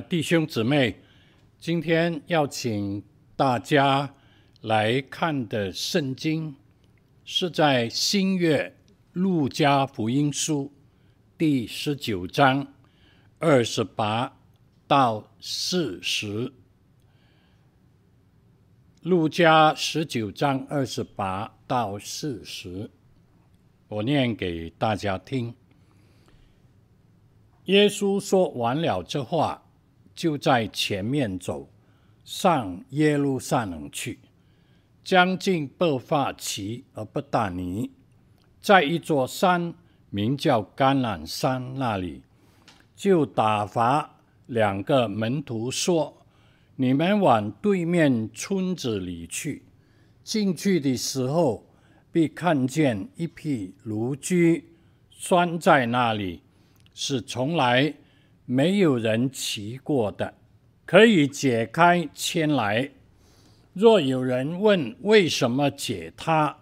弟兄姊妹，今天要请大家来看的圣经是在新约路加福音书第十九章二十八到四十。路加十九章二十八到四十，我念给大家听。耶稣说完了这话。就在前面走，上耶路撒冷去，将近伯法其而伯达尼，在一座山名叫橄榄山那里，就打发两个门徒说：“你们往对面村子里去。进去的时候，必看见一匹驴驹拴在那里，是从来。”没有人骑过的，可以解开牵来。若有人问为什么解它，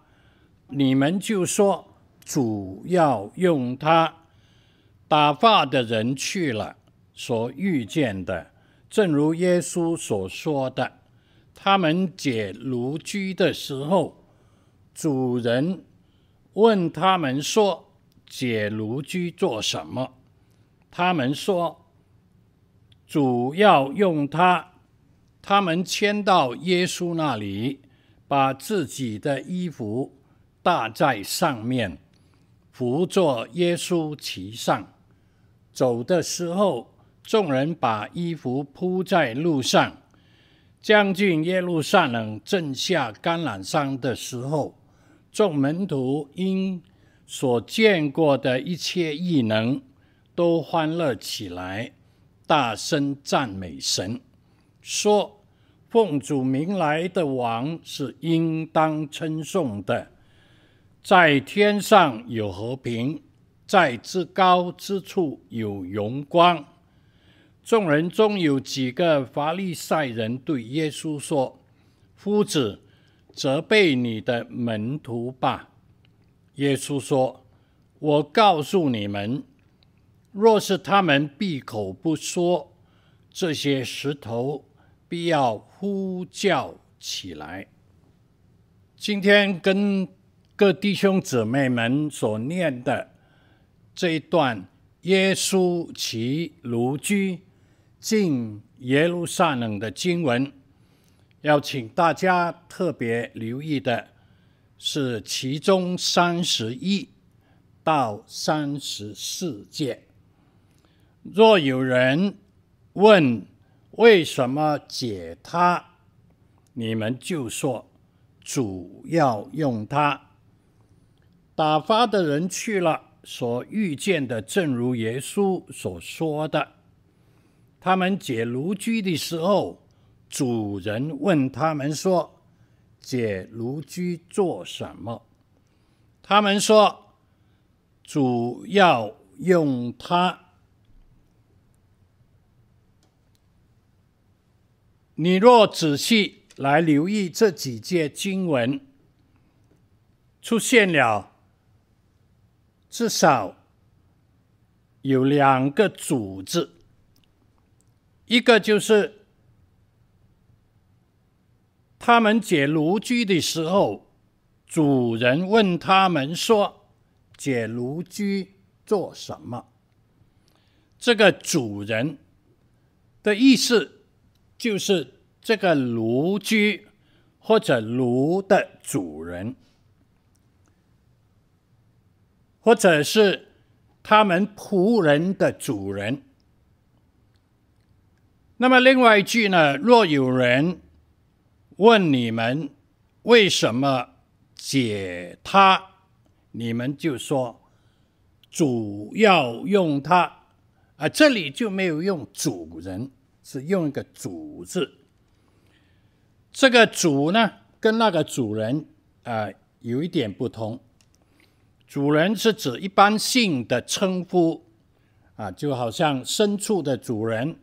你们就说主要用它。打发的人去了，所遇见的，正如耶稣所说的。他们解驴駒的时候，主人问他们说：“解驴駒做什么？”他们说：“主要用它。”他们牵到耶稣那里，把自己的衣服搭在上面，扶着耶稣骑上。走的时候，众人把衣服铺在路上。将近耶路撒冷，正下橄榄山的时候，众门徒因所见过的一切异能，都欢乐起来，大声赞美神，说：“奉主名来的王是应当称颂的，在天上有和平，在至高之处有荣光。”众人中有几个法利赛人对耶稣说：“夫子，责备你的门徒吧。”耶稣说：“我告诉你们。”若是他们闭口不说，这些石头必要呼叫起来。今天跟各弟兄姊妹们所念的这一段，耶稣骑驴駒进耶路撒冷的经文，要请大家特别留意的是其中三十一到三十四节。若有人问为什么解它，你们就说主要用它。打发的人去了，所遇见的正如耶稣所说的。他们解驴駒的时候，主人问他们说：“解驴駒做什么？”他们说：“主要用它。”你若仔细来留意这几节经文，出现了至少有两个“主”字，一个就是他们解炉居的时候，主人问他们说：“解炉居做什么？”这个主人的意思。就是这个炉居或者炉的主人，或者是他们仆人的主人。那么另外一句呢？若有人问你们为什么解它，你们就说主要用它。啊，这里就没有用主人。是用一个“主”字，这个“主”呢，跟那个主人啊、有一点不同。主人是指一般性的称呼啊，就好像牲畜的主人、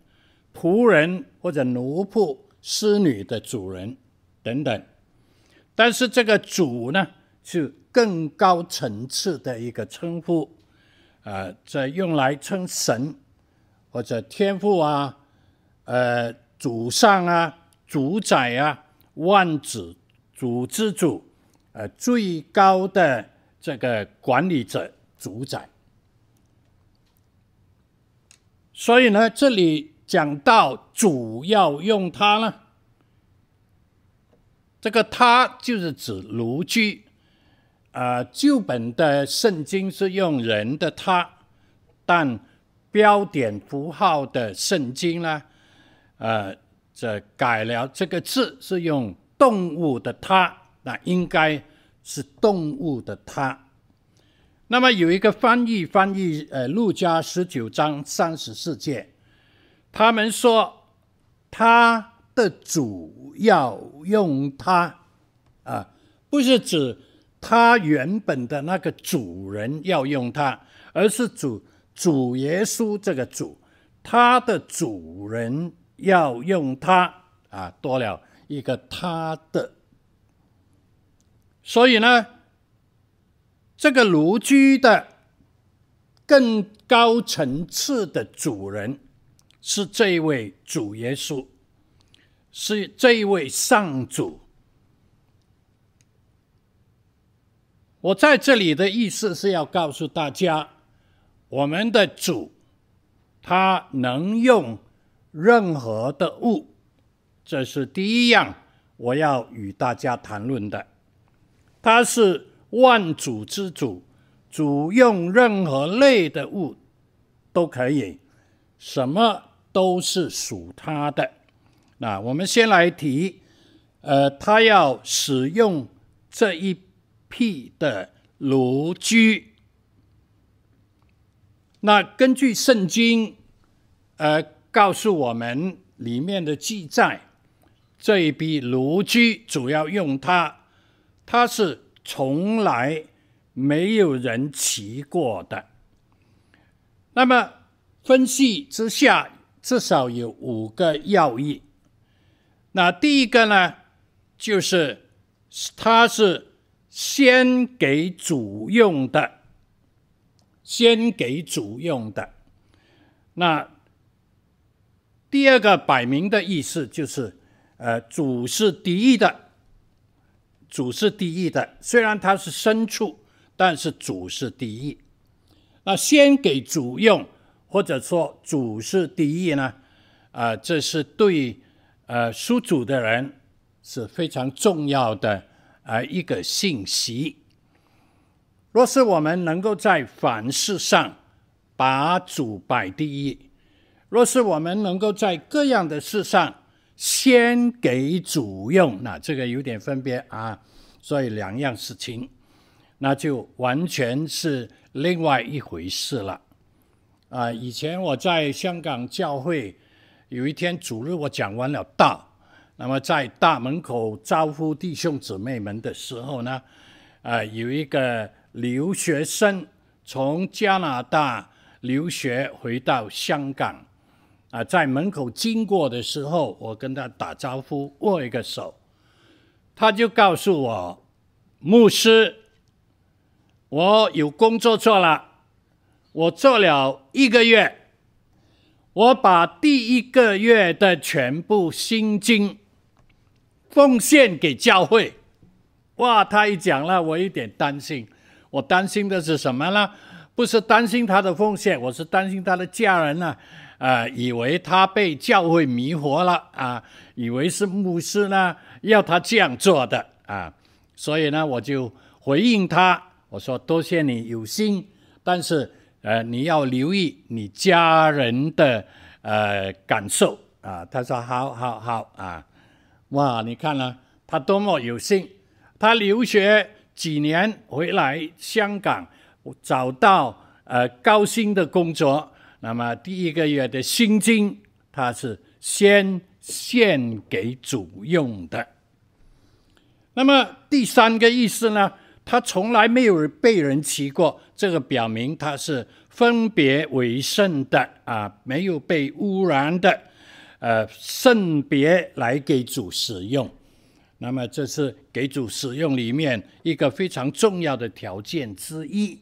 仆人或者奴仆、侍女的主人等等。但是这个“主”呢，是更高层次的一个称呼啊，这用来称神或者天父啊。呃，主上啊，主宰啊，万子主之主，呃，最高的这个管理者，主宰。所以呢，这里讲到主要用它呢，这个他就是指颅居。啊、呃，旧本的圣经是用人的他，但标点符号的圣经呢，呃，这改了这个字是用动物的它，那应该是动物的它。那么有一个翻译翻译，呃，路加十九章三十四节，他们说他的主要用他，啊、不是指。他原本的那个主人要用他，而是主主耶稣这个主，他的主人要用他啊，多了一个他的。所以呢，这个颅居的更高层次的主人是这一位主耶稣，是这一位上主。我在这里的意思是要告诉大家，我们的主，他能用任何的物，这是第一样我要与大家谈论的。他是万主之主，主用任何类的物都可以，什么都是属他的。那我们先来提，呃，他要使用这一。辟的颅居，那根据圣经，呃，告诉我们里面的记载，这一笔卢居主要用它，它是从来没有人骑过的。那么分析之下，至少有五个要义。那第一个呢，就是它是。先给主用的，先给主用的。那第二个摆明的意思就是，呃，主是第一的，主是第一的。虽然他是牲畜，但是主是第一。那先给主用，或者说主是第一呢？啊、这是对呃属主的人是非常重要的。啊，一个信息。若是我们能够在凡事上把主摆第一，若是我们能够在各样的事上先给主用，那这个有点分别啊。所以两样事情，那就完全是另外一回事了。啊，以前我在香港教会，有一天主日我讲完了道。那么在大门口招呼弟兄姊妹们的时候呢，啊、有一个留学生从加拿大留学回到香港，啊、在门口经过的时候，我跟他打招呼，握一个手，他就告诉我，牧师，我有工作做了，我做了一个月，我把第一个月的全部薪金。奉献给教会，哇！他一讲了，我有点担心。我担心的是什么呢？不是担心他的奉献，我是担心他的家人呢、啊、以为他被教会迷惑了啊，以为是牧师呢要他这样做的啊。所以呢，我就回应他，我说多谢你有心，但是呃，你要留意你家人的呃感受啊。他说好好好啊。哇，你看了他多么有心！他留学几年回来香港，找到呃高薪的工作。那么第一个月的薪金，他是先献给主用的。那么第三个意思呢？他从来没有被人骑过，这个表明他是分别为圣的啊，没有被污染的。呃，圣别来给主使用，那么这是给主使用里面一个非常重要的条件之一。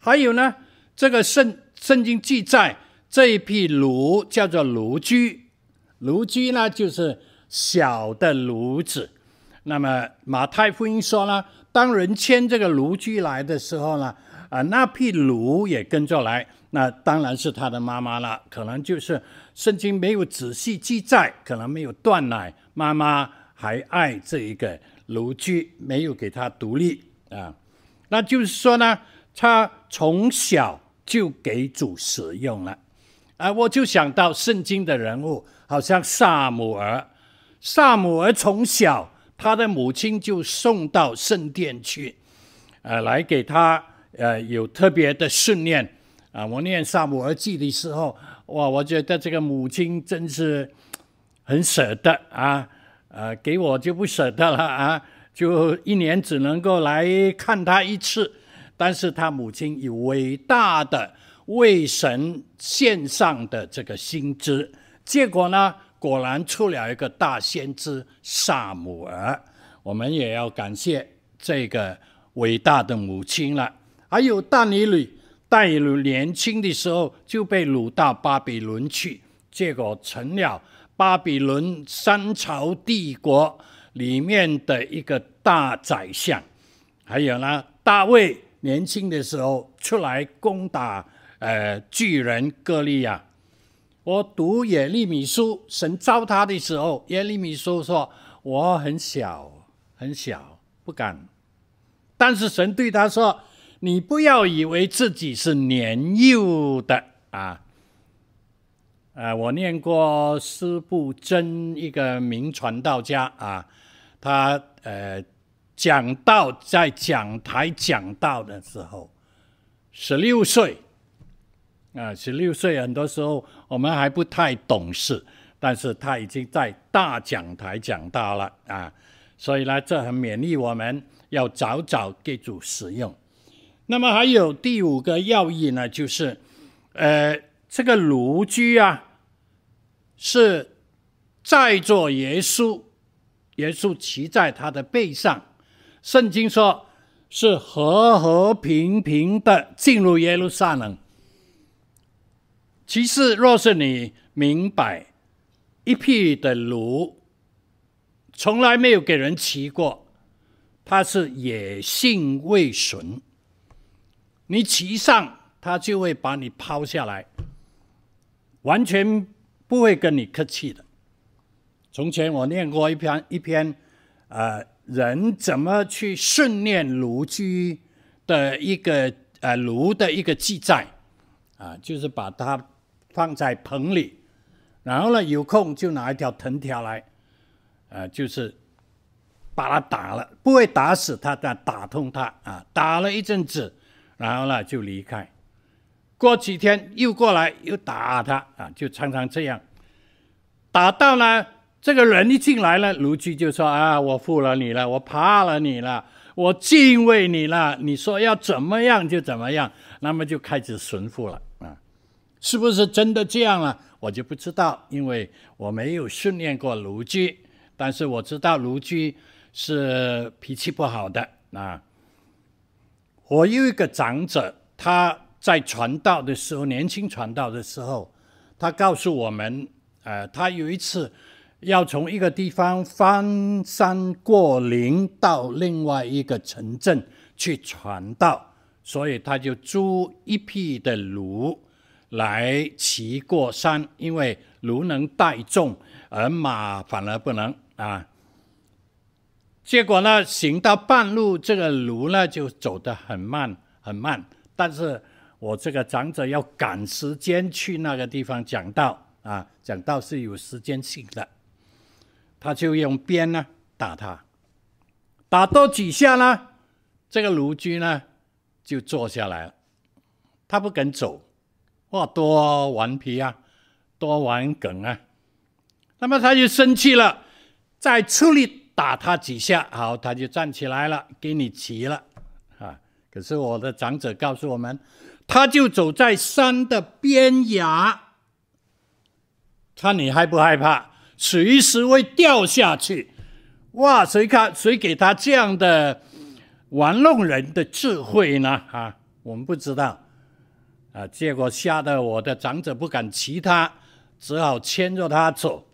还有呢，这个圣圣经记载这一匹驴叫做颅居，驴駒呢就是小的驴子。那么马太福音说呢，当人牵这个驴駒来的时候呢，啊，那匹驴也跟着来，那当然是他的妈妈了。可能就是圣经没有仔细记载，可能没有断奶，妈妈还爱这一个驴駒，没有给他独立啊。那就是说呢，他从小就给主使用了。啊，我就想到圣经的人物，好像撒母耳。撒母耳从小，他的母亲就送到圣殿去，呃，来给他呃有特别的训练。啊，我念撒母耳记的时候，哇，我觉得这个母亲真是很舍得啊，呃，给我就不舍得了啊，就一年只能够来看他一次，但是他母亲以伟大的。为神献上的这个心志，结果呢，果然出了一个大先知撒母耳。我们也要感谢这个伟大的母亲了。还有但以理，但以理年轻的时候就被掳到巴比伦去，结果成了巴比伦三朝帝国里面的一个大宰相。还有呢，大卫年轻的时候出来攻打。呃，巨人歌利亚，我读耶利米书，神召他的时候，耶利米书说：“我很小，很小，不敢。”但是神对他说：“你不要以为自己是年幼的啊。”呃，我念过司布真一个名传道家啊，他呃讲道在讲台讲道的时候，十六岁。啊，十六岁，很多时候我们还不太懂事，但是他已经在大讲台讲道了啊，所以呢，这很勉励我们要早早给主使用。那么还有第五个要义呢，就是，呃，这个驴駒啊，是在座耶稣，耶稣骑在他的背上，圣经说是和和平平的进入耶路撒冷。其实，若是你明白，一匹的驴从来没有给人骑过，它是野性未驯。你骑上，它就会把你抛下来，完全不会跟你客气的。从前我念过一篇一篇，呃，人怎么去训练驴駒的一个呃驴的一个记载，啊、就是把它。放在棚里，然后呢，有空就拿一条藤条来，呃，就是把它打了，不会打死它，但打痛它啊，打了一阵子，然后呢就离开。过几天又过来又打它啊，就常常这样，打到呢，这个人一进来了，驴駒就说啊，我服了你了，我怕了你了，我敬畏你了，你说要怎么样就怎么样，那么就开始顺服了啊。是不是真的这样了？我就不知道，因为我没有训练过驴駒。但是我知道驴駒是脾气不好的啊。我有一个长者，他在传道的时候，年轻传道的时候，他告诉我们，呃，他有一次要从一个地方翻山过岭到另外一个城镇去传道，所以他就租一匹的驴。来骑过山，因为驴能带重，而马反而不能啊。结果呢，行到半路，这个驴呢就走得很慢很慢。但是我这个长者要赶时间去那个地方讲道啊，讲道是有时间性的，他就用鞭呢打他，打多几下呢，这个卢居呢就坐下来了，他不肯走。哇，多顽皮啊，多顽梗啊！那么他就生气了，再出力打他几下，好，他就站起来了，给你骑了啊！可是我的长者告诉我们，他就走在山的边崖，看你害不害怕？随时会掉下去！哇，谁看谁给他这样的玩弄人的智慧呢？啊，我们不知道。啊！结果吓得我的长者不敢骑他，只好牵着他走。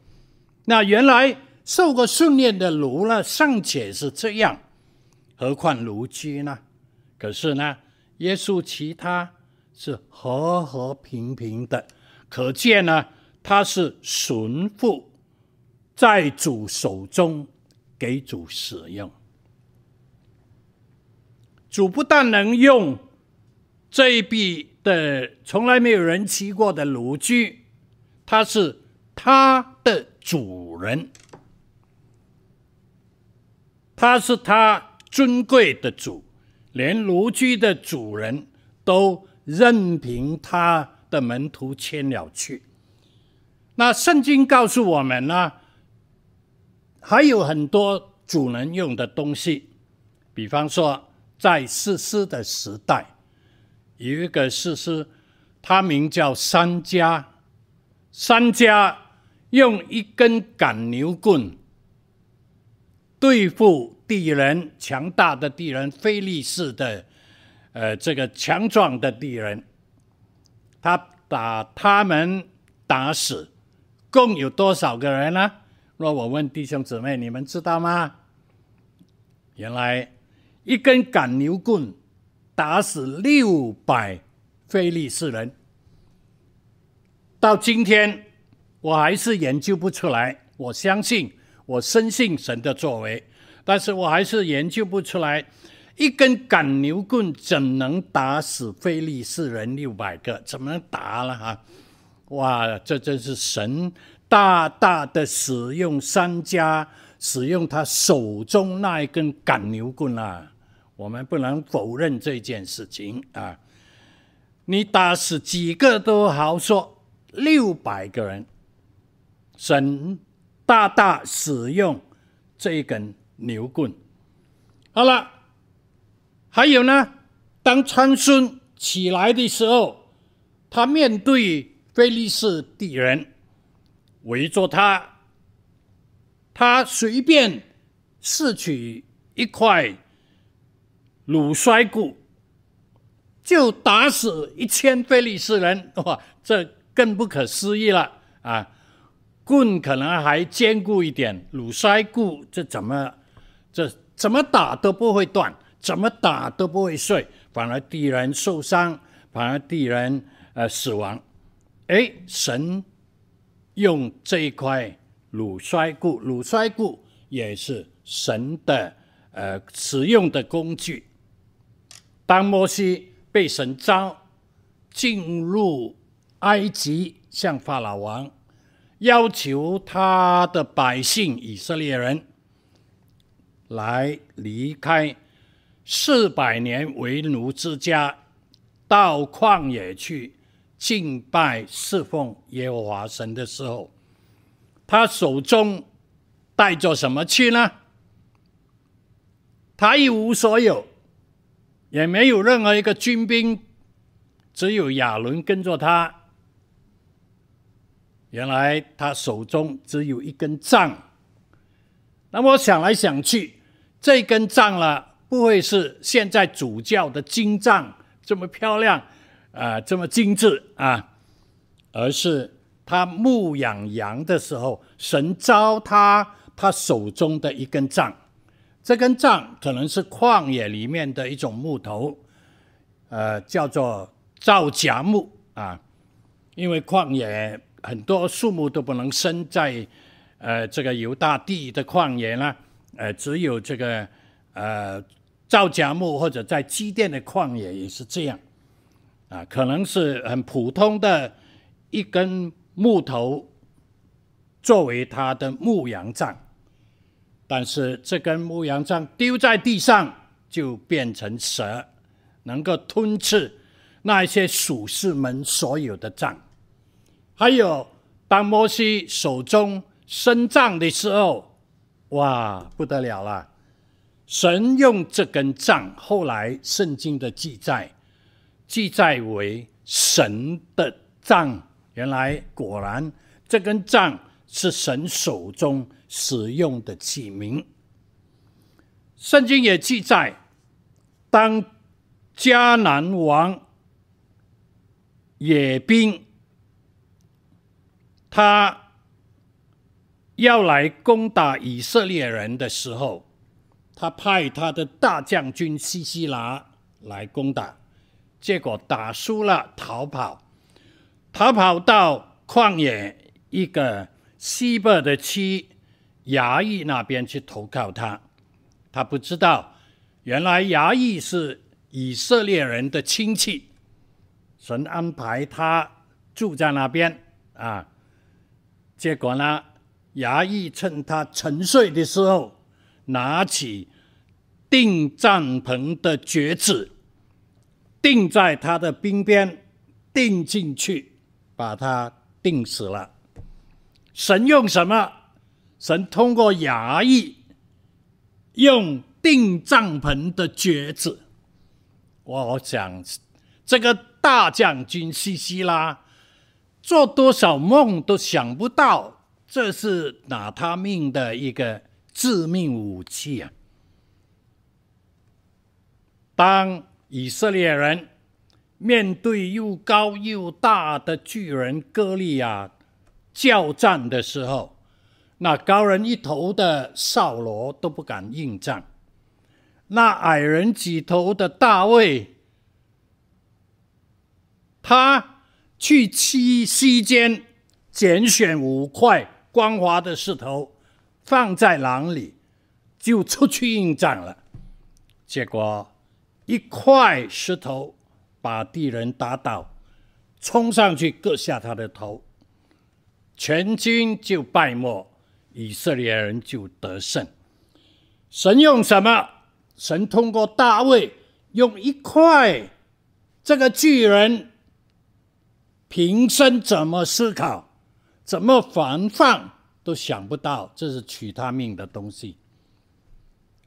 那原来受过训练的驴呢，尚且是这样，何况驴駒呢？可是呢，耶稣骑他是和和平平的，可见呢，他是顺服在主手中，给主使用。主不但能用这一笔的从来没有人骑过的驴駒，他是他的主人，他是他尊贵的主，连驴駒的主人都任凭他的门徒牵了去。那圣经告诉我们呢，还有很多主人用的东西，比方说。在士师的时代，有一个士师，他名叫三家》，三家用一根赶牛棍对付敌人，强大的敌人，非利士的，呃，这个强壮的敌人，他把他们打死，共有多少个人呢？若我问弟兄姊妹，你们知道吗？原来。一根赶牛棍打死六百非利士人，到今天我还是研究不出来。我相信，我深信神的作为，但是我还是研究不出来，一根赶牛棍怎能打死非利士人六百个？怎么能打了哈？哇，这真是神大大的使用商家。使用他手中那一根赶牛棍啊，我们不能否认这件事情啊。你打死几个都好说，六百个人，神大大使用这一根牛棍。好了，还有呢，当参孙起来的时候，他面对非利士敌人围着他。他随便拾取一块卤摔骨，就打死一千非利士人，哇，这更不可思议了啊！棍可能还坚固一点，卤摔骨这怎么这怎么打都不会断，怎么打都不会碎，反而敌人受伤，反而敌人呃死亡。哎，神用这一块。卤摔骨，卤摔骨也是神的呃使用的工具。当摩西被神召进入埃及，向法老王要求他的百姓以色列人来离开四百年为奴之家，到旷野去敬拜侍奉耶和华神的时候。他手中带着什么去呢？他一无所有，也没有任何一个军兵，只有亚伦跟着他。原来他手中只有一根杖。那么我想来想去，这根杖了，不会是现在主教的金杖这么漂亮啊、这么精致啊，而是。他牧养羊的时候，神召他，他手中的一根杖，这根杖可能是旷野里面的一种木头，呃，叫做皂荚木啊，因为旷野很多树木都不能生在，呃，这个犹大地的旷野呢，呃，只有这个呃皂荚木或者在基甸的旷野也是这样，啊，可能是很普通的一根。木头作为他的牧羊杖，但是这根牧羊杖丢在地上就变成蛇，能够吞吃那些属士们所有的杖。还有，当摩西手中伸杖的时候，哇，不得了了！神用这根杖，后来圣经的记载记载为神的杖。原来果然，这根杖是神手中使用的器皿。圣经也记载，当迦南王野兵他要来攻打以色列人的时候，他派他的大将军西西拉来攻打，结果打输了，逃跑，逃跑到旷野一个西伯的区衙役那边去投靠他。他不知道，原来衙役是以色列人的亲戚，神安排他住在那边啊。结果呢，衙役趁他沉睡的时候，拿起钉帐篷的橛子，钉在他的鬓边，钉进去，把他钉死了。神用什么？神通过衙役，用钉帐篷的橛子。我想，这个大将军西西拉。做多少梦都想不到，这是拿他命的一个致命武器啊！当以色列人面对又高又大的巨人歌利亚叫战的时候，那高人一头的扫罗都不敢应战，那矮人几头的大卫，他。去七溪间拣选五块光滑的石头，放在囊里，就出去应战了。结果一块石头把敌人打倒，冲上去割下他的头，全军就败没，以色列人就得胜。神用什么？神通过大卫用一块这个巨人。平生怎么思考，怎么防范，都想不到，这是取他命的东西。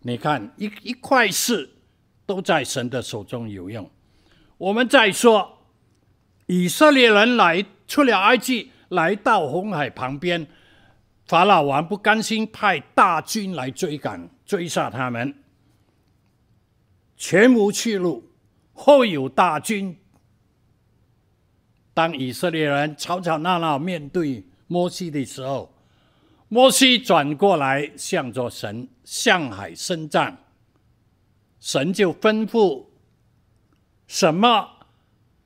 你看，一一块石都在神的手中有用。我们再说，以色列人来出了埃及，来到红海旁边，法老王不甘心，派大军来追赶，追杀他们，前无去路，后有大军。当以色列人吵吵闹闹面对摩西的时候，摩西转过来向着神向海伸杖，神就吩咐什么，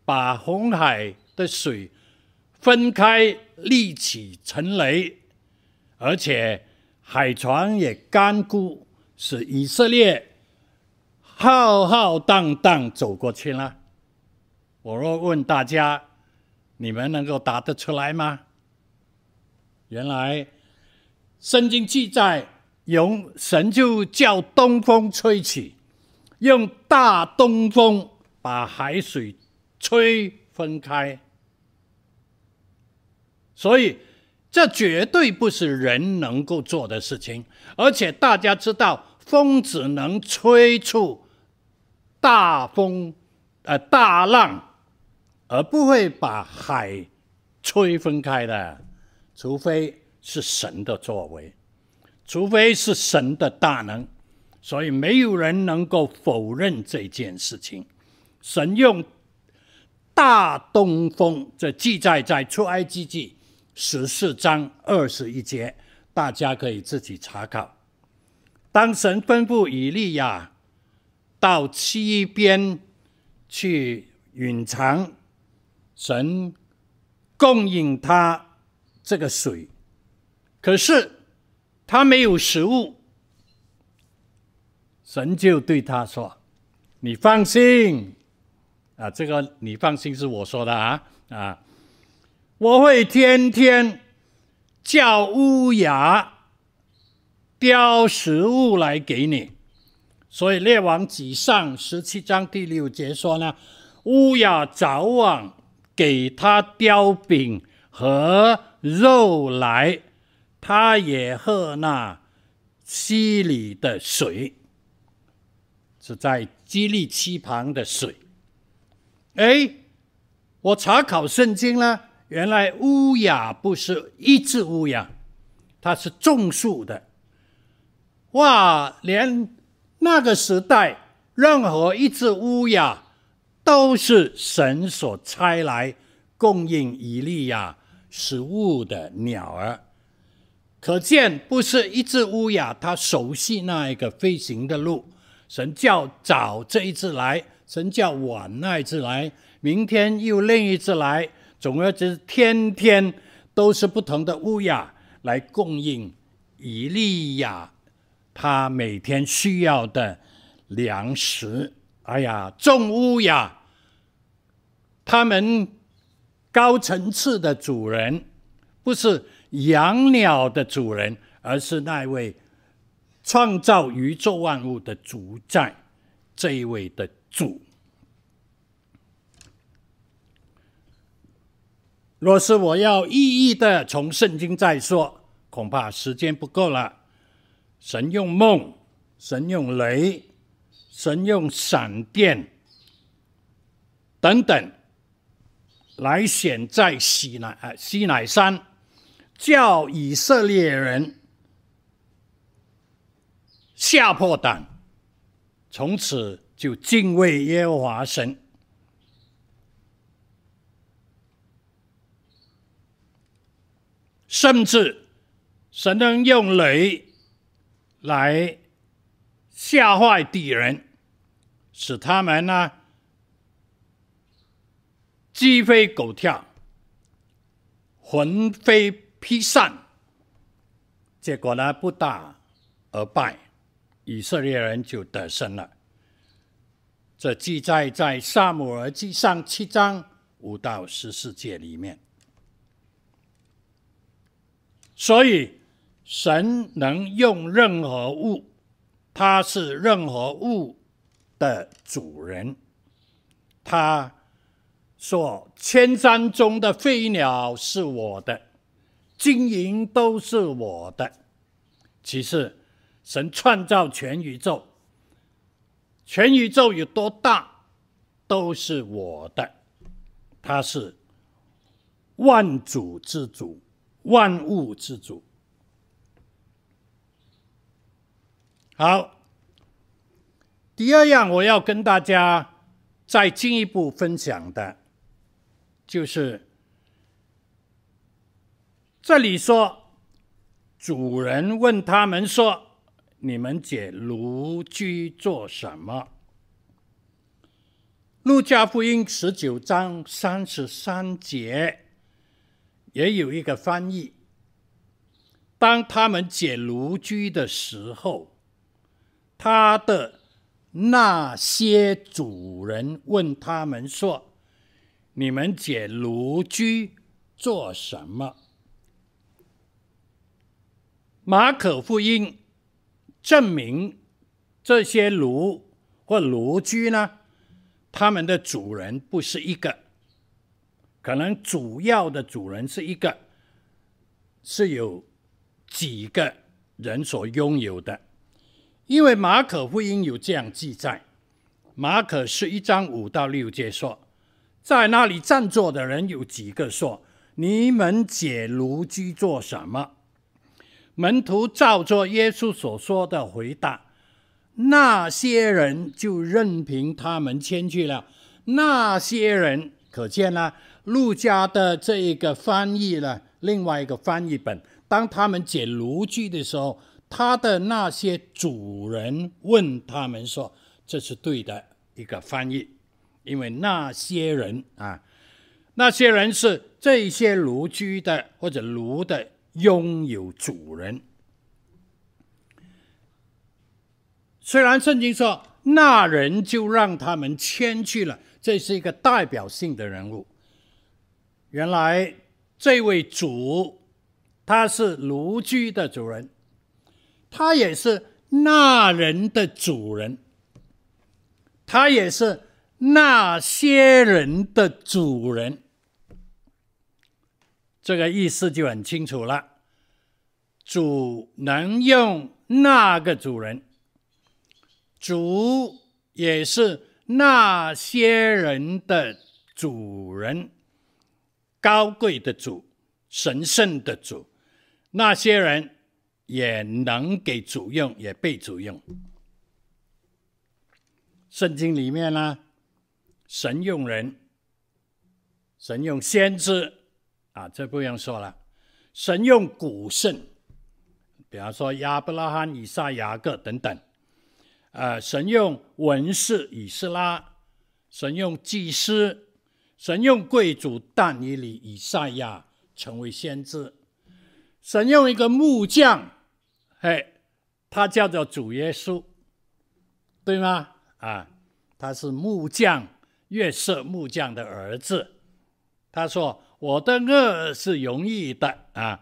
把红海的水分开，立起成雷，而且海船也干枯，使以色列浩浩荡荡走过去了。我若问大家，你们能够答得出来吗？原来圣经记载，用神就叫东风吹起，用大东风把海水吹分开。所以这绝对不是人能够做的事情，而且大家知道，风只能吹出大风，呃，大浪。而不会把海吹分开的，除非是神的作为，除非是神的大能，所以没有人能够否认这件事情。神用大东风，这记载在出埃及记十四章二十一节，大家可以自己查考。当神吩咐以利亚到西边去隐藏。神供应他这个水，可是他没有食物。神就对他说：“你放心啊，这个你放心是我说的啊啊，我会天天叫乌鸦叼食物来给你。”所以列王纪上十七章第六节说呢，乌鸦早晚。给他叼饼和肉来，他也喝那溪里的水，是在基利溪旁的水。哎，我查考圣经呢，原来乌鸦不是一只乌鸦，它是种树的。哇，连那个时代任何一只乌鸦。都是神所差来供应以利亚食物的鸟儿，可见不是一只乌鸦，它熟悉那一个飞行的路。神叫早这一次来，神叫晚那一次来，明天又另一次来。总而言之，天天都是不同的乌鸦来供应以利亚他每天需要的粮食。哎呀，众乌鸦，他们高层次的主人不是养鸟的主人，而是那位创造宇宙万物的主宰，这一位的主。若是我要一一的从圣经再说，恐怕时间不够了。神用梦，神用雷，神用闪电等等，来显在西乃啊西乃山，叫以色列人吓破胆，从此就敬畏耶和华神。甚至神能用雷来吓坏敌人，使他们呢鸡飞狗跳、魂飞魄散，结果呢不打而败，以色列人就得胜了。这记载在撒母耳记上七章五到十四节里面。所以，神能用任何物，他是任何物的主人。他说：“千山中的飞鸟是我的，金银都是我的。”其实，神创造全宇宙，全宇宙有多大，都是我的。他是万主之主。万物之主。好，第二样我要跟大家再进一步分享的，就是这里说，主人问他们说：“你们解炉居做什么？”路加福音十九章三十三节。也有一个翻译，当他们解炉居的时候，他的那些主人问他们说：“你们解炉居做什么？”马可福音证明这些炉或炉居呢，他们的主人不是一个。可能主要的主人是一个，是有几个人所拥有的，因为马可福音有这样记载，马可是一章五到六节说，在那里站坐的人有几个说：“你们解炉居做什么？”门徒照着耶稣所说的回答，那些人就任凭他们迁去了。那些人可见呢？路加的这一个翻译呢，另外一个翻译本，当他们解炉具的时候，他的那些主人问他们说：“这是对的一个翻译，因为那些人啊，那些人是这些驴駒的或者炉的拥有主人。虽然圣经说那人就让他们牵去了，这是一个代表性的人物。”原来这位主，他是驴駒的主人，他也是那人的主人，他也是那些人的主人。这个意思就很清楚了。主能用那个主人，主也是那些人的主人。高贵的主，神圣的主，那些人也能给主用，也被主用。圣经里面呢，神用人，神用先知，啊，这不用说了。神用古圣，比方说亚伯拉罕、以撒、雅各等等。呃，神用文士以斯拉，神用祭司，神用贵族但以理、以赛亚成为先知，神用一个木匠，嘿，他叫做主耶稣，对吗？啊，他是木匠约瑟木匠的儿子。他说：“我的恶是容易的啊。”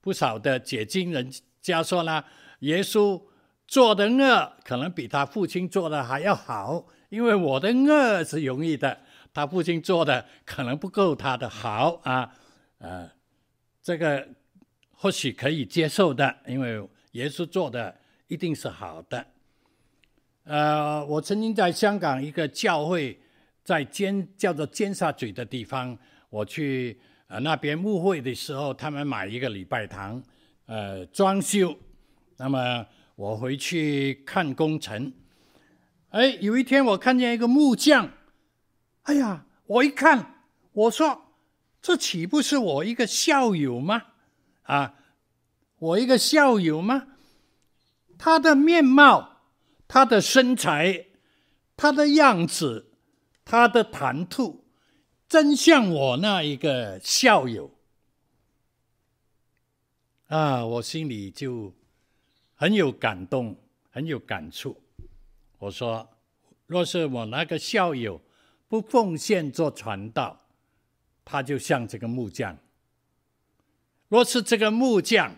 不少的解经人家说呢，耶稣。做的恶可能比他父亲做的还要好，因为我的恶是容易的，他父亲做的可能不够他的好啊，呃，这个或许可以接受的，因为耶稣做的一定是好的。呃，我曾经在香港一个教会，在尖叫做尖沙咀的地方，我去呃那边牧会的时候，他们买一个礼拜堂，呃，装修，那么。我回去看工程，哎，有一天我看见一个木匠，哎呀，我一看，我说，这岂不是我一个校友吗？啊，我一个校友吗？他的面貌，他的身材，他的样子，他的谈吐，真像我那一个校友。啊，我心里就。很有感动，很有感触。我说，若是我那个校友不奉献做传道，他就像这个木匠；若是这个木匠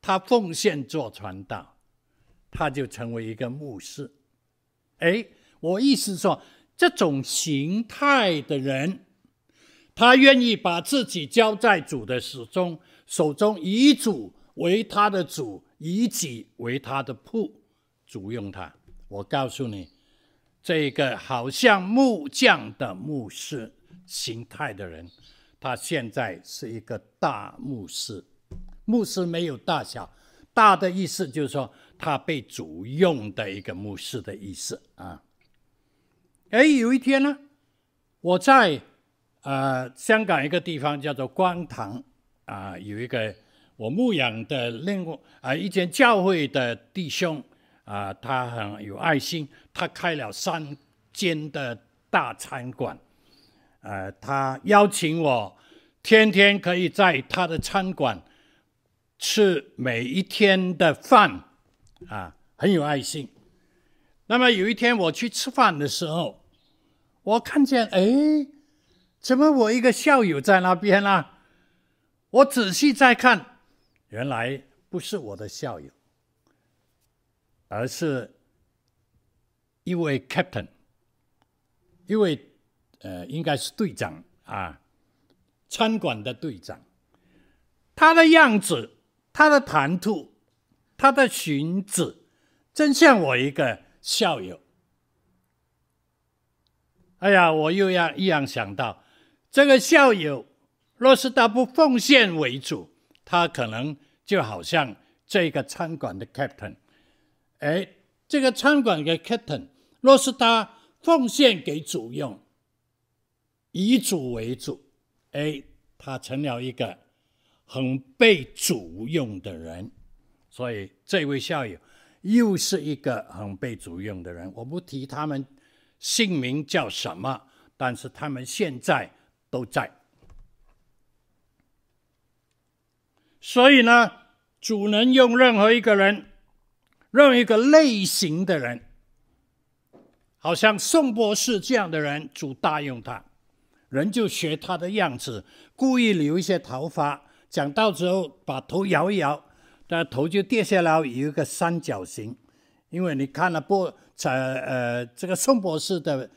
他奉献做传道，他就成为一个牧师。哎，我意思说，这种形态的人，他愿意把自己交在主的手中，手中以主为他的主。以己为他的仆，主用他。我告诉你，这个好像木匠的牧师形态的人，他现在是一个大牧师。牧师没有大小，大的意思就是说他被主用的一个牧师的意思啊。哎，有一天呢，我在呃香港一个地方叫做观塘啊，有一个。我牧养的另外啊一间教会的弟兄啊，他很有爱心，他开了三间的大餐馆，呃，他邀请我天天可以在他的餐馆吃每一天的饭，啊，很有爱心。那么有一天我去吃饭的时候，我看见，哎，怎么我一个校友在那边啊？我仔细再看。原来不是我的校友，而是一位 captain，一位呃，应该是队长啊，餐馆的队长。他的样子，他的谈吐，他的裙子，真像我一个校友。哎呀，我又要一样想到，这个校友若是他不奉献为主。他可能就好像这个餐馆的 captain，哎，这个餐馆的 captain，若是他奉献给主用，以主为主，哎，他成了一个很被主用的人。所以这位校友又是一个很被主用的人。我不提他们姓名叫什么，但是他们现在都在。所以呢，主能用任何一个人，任何一个类型的人，好像宋博士这样的人，主大用他，人就学他的样子，故意留一些头发，讲到之后把头摇一摇，那头就跌下来，有一个三角形。因为你看了不，才呃，这个宋博士的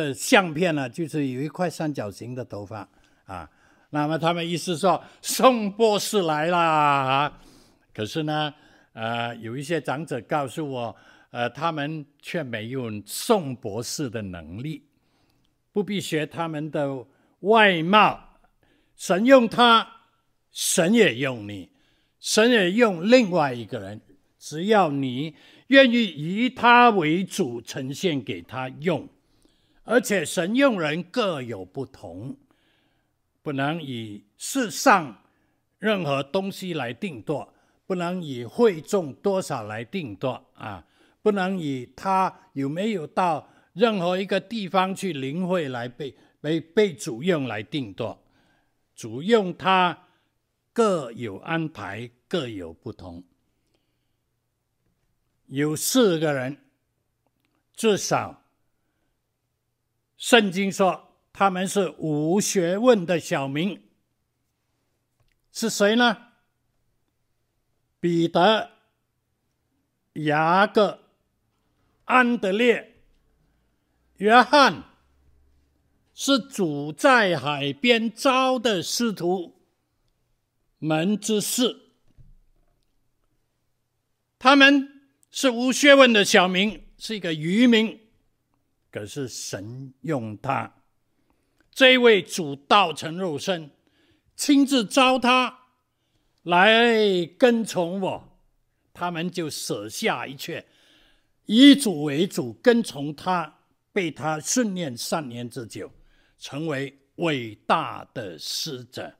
的相片呢，就是有一块三角形的头发啊。那么他们意思说宋博士来了，可是呢，呃，有一些长者告诉我，呃，他们却没有宋博士的能力，不必学他们的外貌，神用他，神也用你，神也用另外一个人，只要你愿意以他为主，呈现给他用，而且神用人各有不同。不能以世上任何东西来定夺，不能以会众多少来定夺啊，不能以他有没有到任何一个地方去领会来被被被主用来定夺。主用他各有安排，各有不同。有四个人，至少圣经说他们是无学问的小民，是谁呢？彼得、雅各、安德烈、约翰，是主在海边招的师徒门之四，他们是无学问的小民，是一个渔民，可是神用他，这位主道成肉身，亲自召他。来跟从我，他们就舍下一切，以主为主，跟从他，被他训练三年之久，成为伟大的使者，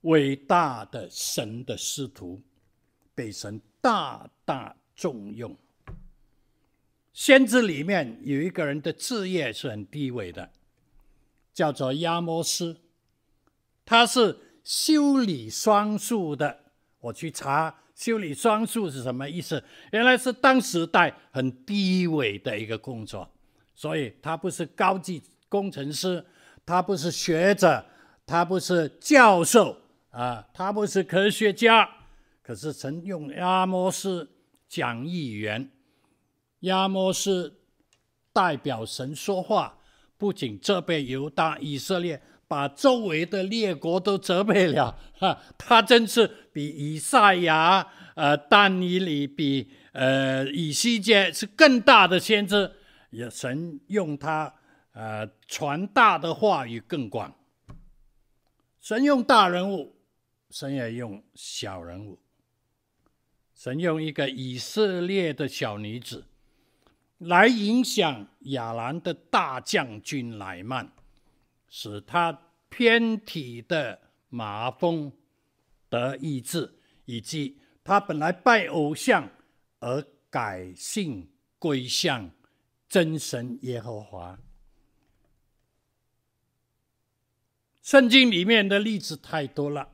伟大的神的师徒，被神大大重用。先知里面有一个人的职业是很低微的，叫做亚摩斯，他是。修理双树的，我去查修理双树是什么意思？原来是当时代很低微的一个工作，所以他不是高级工程师，他不是学者，他不是教授啊，他不是科学家。可是曾用亚摩斯讲议员，亚摩斯代表神说话，不仅责备犹大以色列。把周围的列国都责备了，哈，他真是比以赛亚、呃，但以理比呃以西结是更大的先知，也神用他呃传大的话语更广。神用大人物，神也用小人物。神用一个以色列的小女子来影响亚兰的大将军乃曼。使他偏体的麻风得医治，以及他本来拜偶像而改信归向真神耶和华。圣经里面的例子太多了，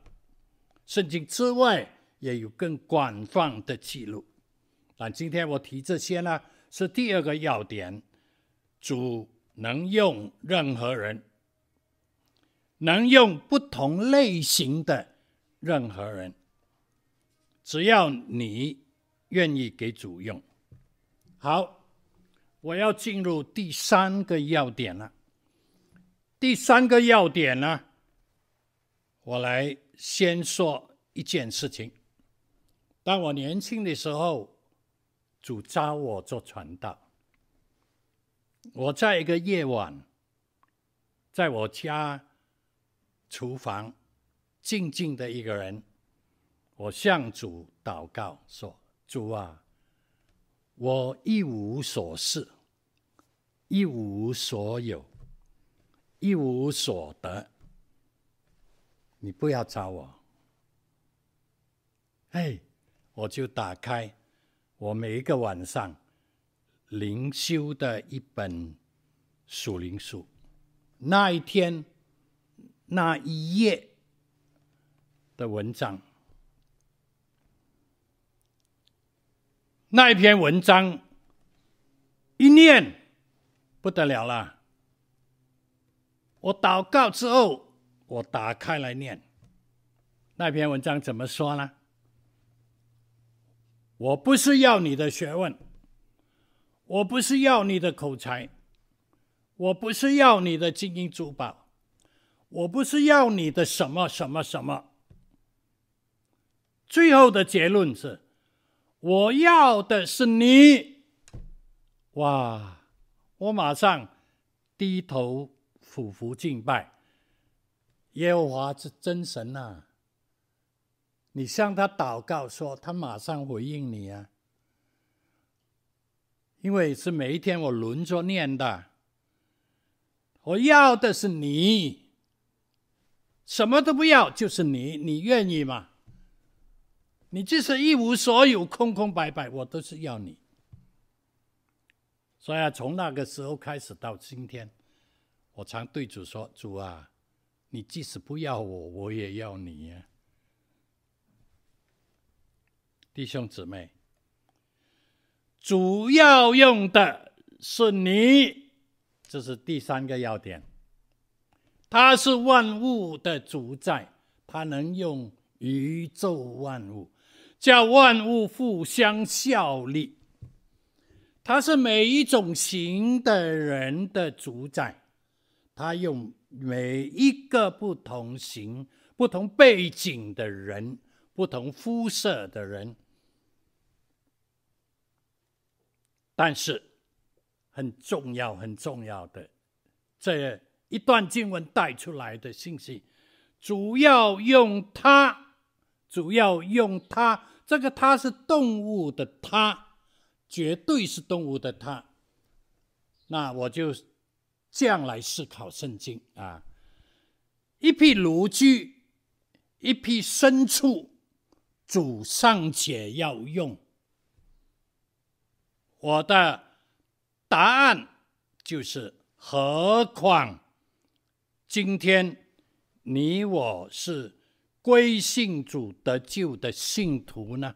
圣经之外也有更广泛的记录。但今天我提这些呢，是第二个要点：主能用任何人。能用不同类型的任何人，只要你愿意给主用。好，我要进入第三个要点了。第三个要点呢，我来先说一件事情。当我年轻的时候，主召我做传道。我在一个夜晚，在我家。厨房，静静的一个人，我向主祷告说：“主啊，我一无所事，一无所有，一无所得，你不要找我。”哎，我就打开我每一个晚上灵修的一本属灵书，那一天。那一页的文章，那一篇文章一念不得了了。我祷告之后，我打开来念那篇文章，怎么说呢？我不是要你的学问，我不是要你的口才，我不是要你的金银珠宝。我不是要你的什么什么什么，最后的结论是，我要的是你。哇！我马上低头俯伏敬拜，耶和华是真神呐、啊！你向他祷告说，他马上回应你啊！因为是每一天我轮着念的，我要的是你。什么都不要，就是你，你愿意吗？你即使一无所有，空空白白，我都是要你。所以啊，从那个时候开始到今天，我常对主说：“主啊，你即使不要我，我也要你呀。”弟兄姊妹，主要用的是你，这是第三个要点。他是万物的主宰，他能用宇宙万物，叫万物互相效力。他是每一种型的人的主宰，他用每一个不同型、不同背景的人、不同肤色的人。但是很重要、很重要的这一段经文带出来的信息，主要用它，主要用它，这个它是动物的它，绝对是动物的它。那我就这样来思考圣经啊，一匹驴駒，一匹牲畜，主尚且要用，我的答案就是何况。今天，你我是归信主得救的信徒呢？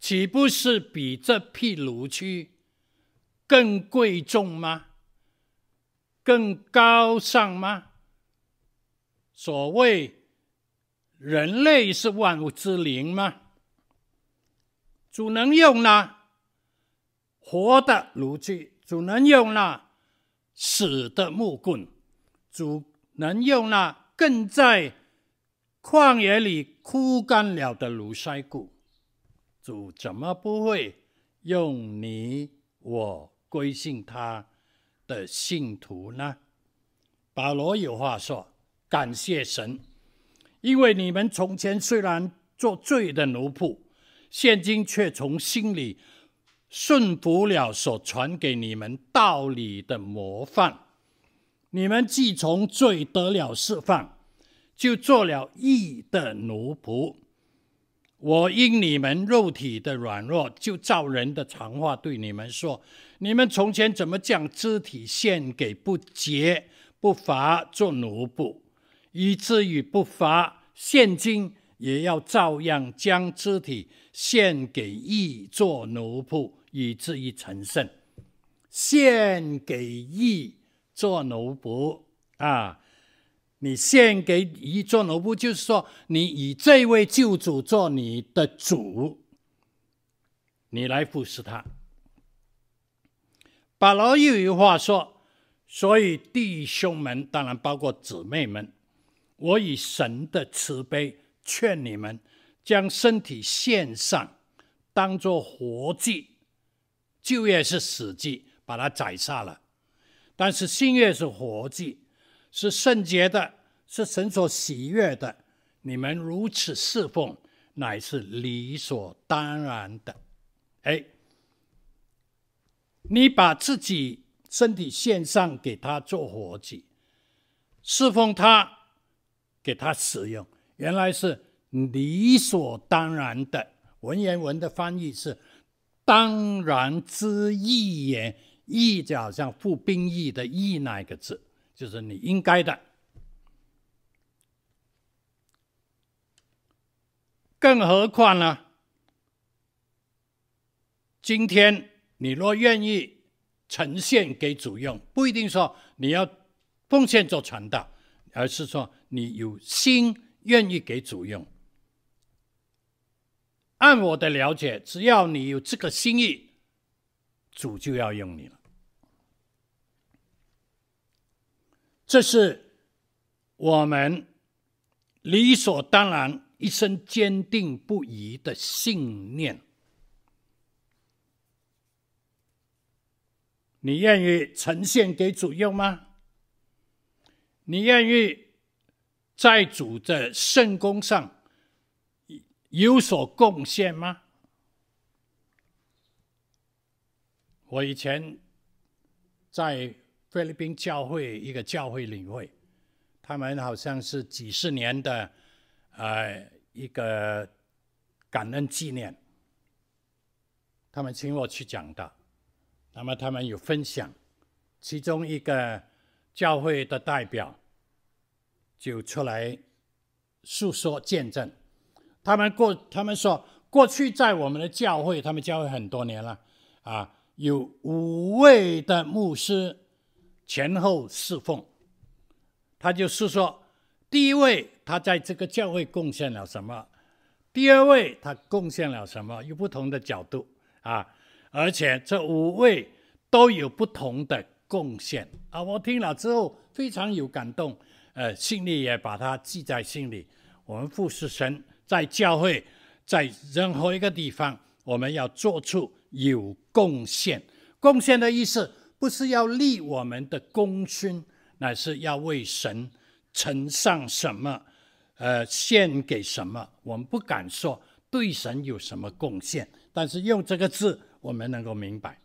岂不是比这匹驴駒更贵重吗？更高尚吗？所谓人类是万物之灵吗？主能用呢？活的炉具，主能用那死的木棍，主能用那更在旷野里枯干了的驴腮骨，主怎么不会用你我归信他的信徒呢？保罗有话说：感谢神，因为你们从前虽然做罪的奴仆，现今却从心里。顺服了所传给你们道理的模范，你们既从罪得了释放，就做了义的奴仆。我因你们肉体的软弱，就照人的常话对你们说：你们从前怎么将肢体献给不洁不法做奴仆，以至于不法，现今也要照样将肢体献给义做奴仆。以至于成圣，献给义做奴仆啊！你献给义做奴仆，就是说你以这位救主做你的主，你来服侍他。保罗又有话说：所以弟兄们，当然包括姊妹们，我以神的慈悲劝你们，将身体献上，当作活祭。旧约是死祭，把它宰杀了；但是新月是活祭，是圣洁的，是神所喜悦的。你们如此侍奉，乃是理所当然的。哎，你把自己身体献上给他做活祭，侍奉他，给他使用，原来是理所当然的。文言文的翻译是。当然之义也，义就好像服兵役的役那个字，就是你应该的。更何况呢？今天你若愿意呈现给主用，不一定说你要奉献做传道，而是说你有心愿意给主用。按我的了解，只要你有这个心意，主就要用你了。这是我们理所当然、一生坚定不移的信念。你愿意呈现给主用吗？你愿意在主的圣工上有所贡献吗？我以前在菲律宾教会一个教会领会，他们好像是几十年的呃一个感恩纪念。他们请我去讲道，那么他们有分享，其中一个教会的代表就出来诉说见证。他们过，他们说过去在我们的教会，他们教会很多年了啊，有五位的牧师前后侍奉。他就是说，第一位他在这个教会贡献了什么，第二位他贡献了什么，有不同的角度。啊，而且这五位都有不同的贡献啊！我听了之后非常有感动，呃，心里也把它记在心里。我们服侍神，在教会，在任何一个地方，我们要做出有贡献。贡献的意思不是要立我们的功勋，乃是要为神呈上什么，呃，献给什么。我们不敢说对神有什么贡献。但是用这个字，我们能够明白。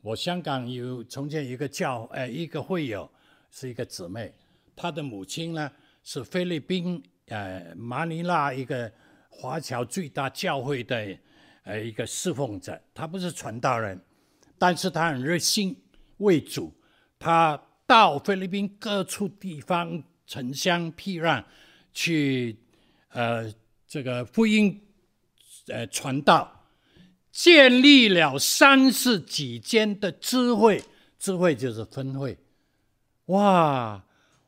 我香港有从前一个教，呃，一个会友，是一个姊妹，他的母亲呢是菲律宾，呃，马尼拉一个华侨最大教会的，呃，一个侍奉者。他不是传道人，但是他很热心为主。他到菲律宾各处地方，城乡僻壤，去，呃，这个福音。呃，传道，建立了三十几间的知会，知会就是分会。哇，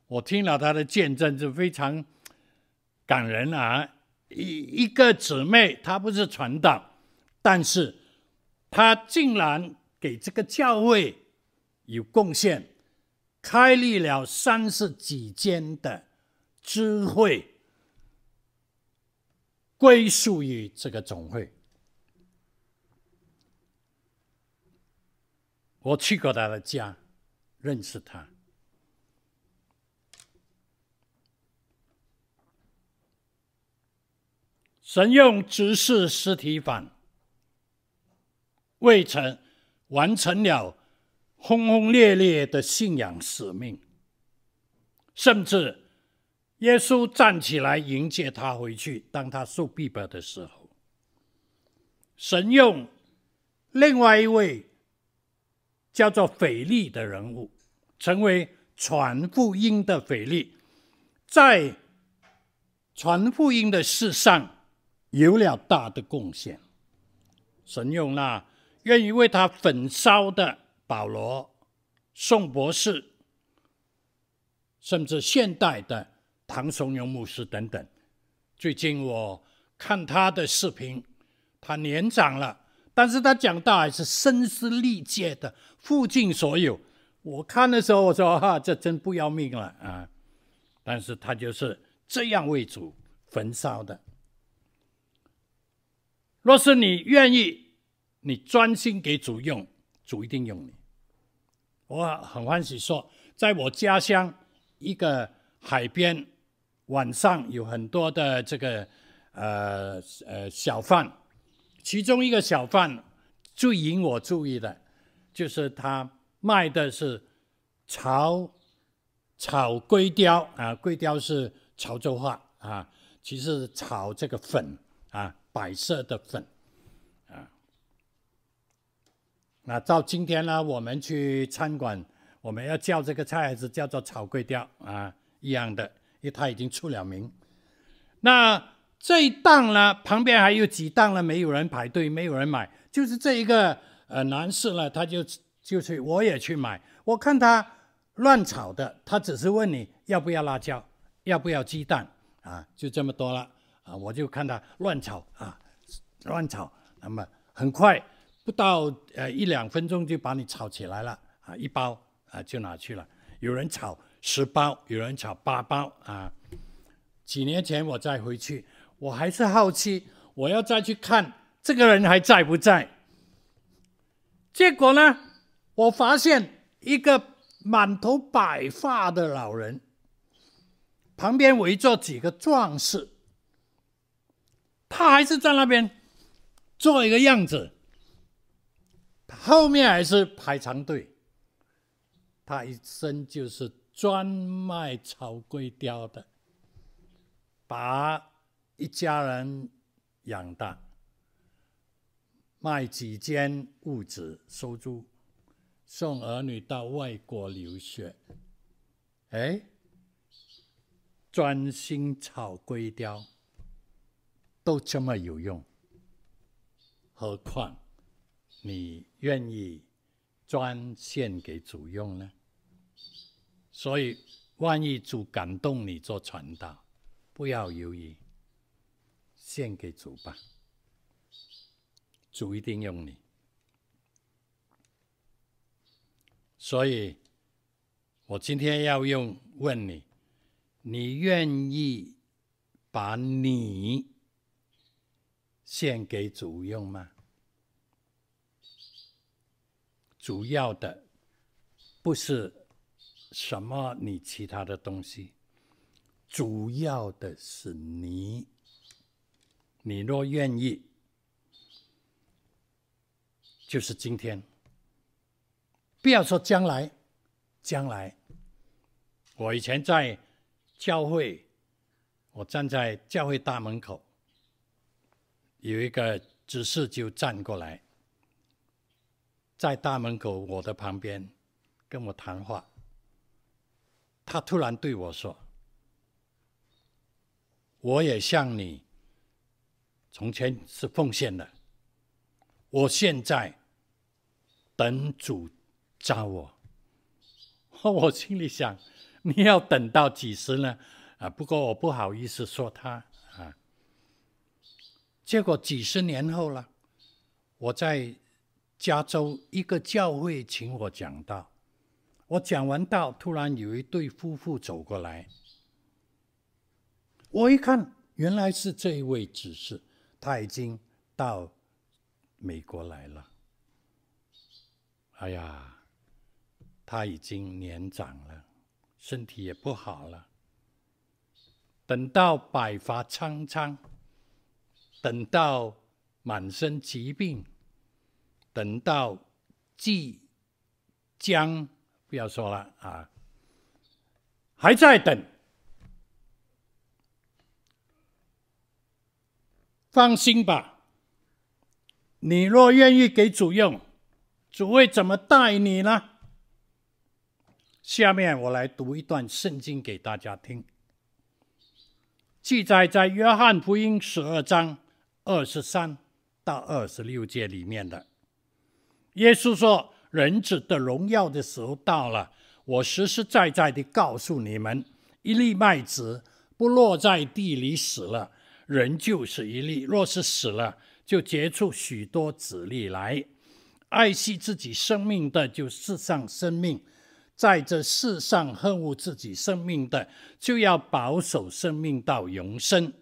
我听了他的见证，就非常感人啊！一一个姊妹，她不是传道，但是她竟然给这个教会有贡献，开立了三十几间的知会。归属于这个总会。我去过他的家，认识他。神用执事司提反，未曾完成了轰轰烈烈的信仰使命，甚至。耶稣站起来迎接他回去。当他受逼迫的时候，神用另外一位叫做腓力的人物，成为传福音的腓力，在传福音的事上有了大的贡献。神用那愿意为他焚烧的保罗、宋博士，甚至现代的。唐松勇牧师等等，最近我看他的视频，他年长了，但是他讲道还是声嘶力竭的，付尽所有。我看的时候，我说：“哈、这真不要命了啊！”但是他就是这样为主焚烧的。若是你愿意，你专心给主用，主一定用你。我很欢喜说，在我家乡一个海边。晚上有很多的这个呃呃小贩，其中一个小贩最引我注意的，就是他卖的是炒炒粿条啊，粿条是潮州话啊，其实炒这个粉啊，白色的粉啊。那到今天呢，我们去餐馆，我们要叫这个菜是叫做炒粿条啊，一样的。因为他已经出了名，那这一档呢，旁边还有几档呢，没有人排队，没有人买，就是这一个呃男士呢，他就就去，我也去买。我看他乱炒的，他只是问你要不要辣椒，要不要鸡蛋啊，就这么多了啊。我就看他乱炒啊，乱炒，那么很快不到呃一两分钟就把你炒起来了啊，一包啊就拿去了，有人炒。十包，有人炒八包啊！几年前我再回去，我还是好奇，我要再去看这个人还在不在。结果呢，我发现一个满头白发的老人，旁边围着几个壮士，他还是在那边做一个样子，后面还是排长队，他一生就是。专卖草龟雕的，把一家人养大，卖几间屋子收租，送儿女到外国留学。哎，专心草龟雕都这么有用，何况你愿意专献给主用呢？所以，万一主感动你做传道，不要犹豫，献给主吧。主一定用你。所以，我今天要用问你：你愿意把你献给主用吗？主要的不是。什么？你其他的东西，主要的是你。你若愿意，就是今天。不要说将来，将来。我以前在教会，我站在教会大门口，有一个执事就站过来，在大门口我的旁边跟我谈话。他突然对我说：“我也像你，从前是奉献的，我现在等主召我。” 我心里想：“你要等到几时呢？”啊，不过我不好意思说他。结果几十年后了，我在加州一个教会请我讲道。我讲完道，突然有一对夫妇走过来。我一看，原来是这一位指示，他已经到美国来了。哎呀，他已经年长了，身体也不好了。等到白发苍苍，等到满身疾病，等到即将。不要说了啊，还在等。放心吧，你若愿意给主用，主会怎么待你呢？下面我来读一段圣经给大家听，记载在约翰福音十二章二十三到二十六节里面的。耶稣说。人子的荣耀的时候到了，我实实在在的告诉你们：一粒麦子不落在地里死了，人就是一粒；若是死了，就结出许多子粒来。爱惜自己生命的，就世上生命；在这世上恨恶自己生命的，就要保守生命到永生。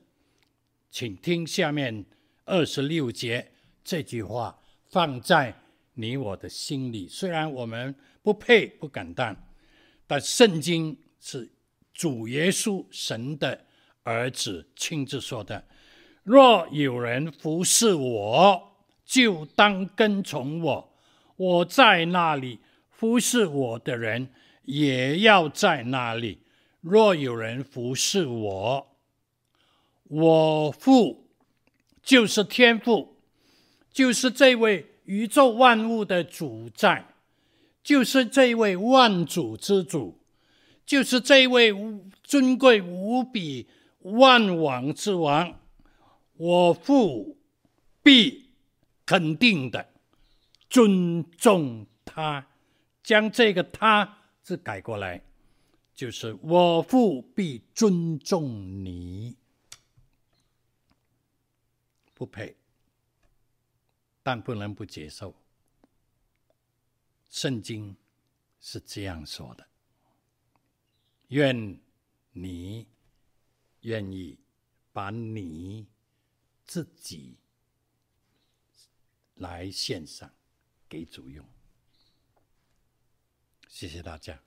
请听下面二十六节这句话，放在。你我的心里，虽然我们不配不敢当，但圣经是主耶稣神的儿子亲自说的：若有人服侍我，就当跟从我；我在那里，服侍我的人也要在那里。若有人服侍我，我父就是天父，就是这位。宇宙万物的主宰，就是这位万主之主，就是这位尊贵无比万王之王。我父必肯定的尊重他，将这个“他”字改过来，就是我父必尊重你，不配。但不能不接受，圣经是这样说的：愿你愿意把你自己来献上给主用。谢谢大家。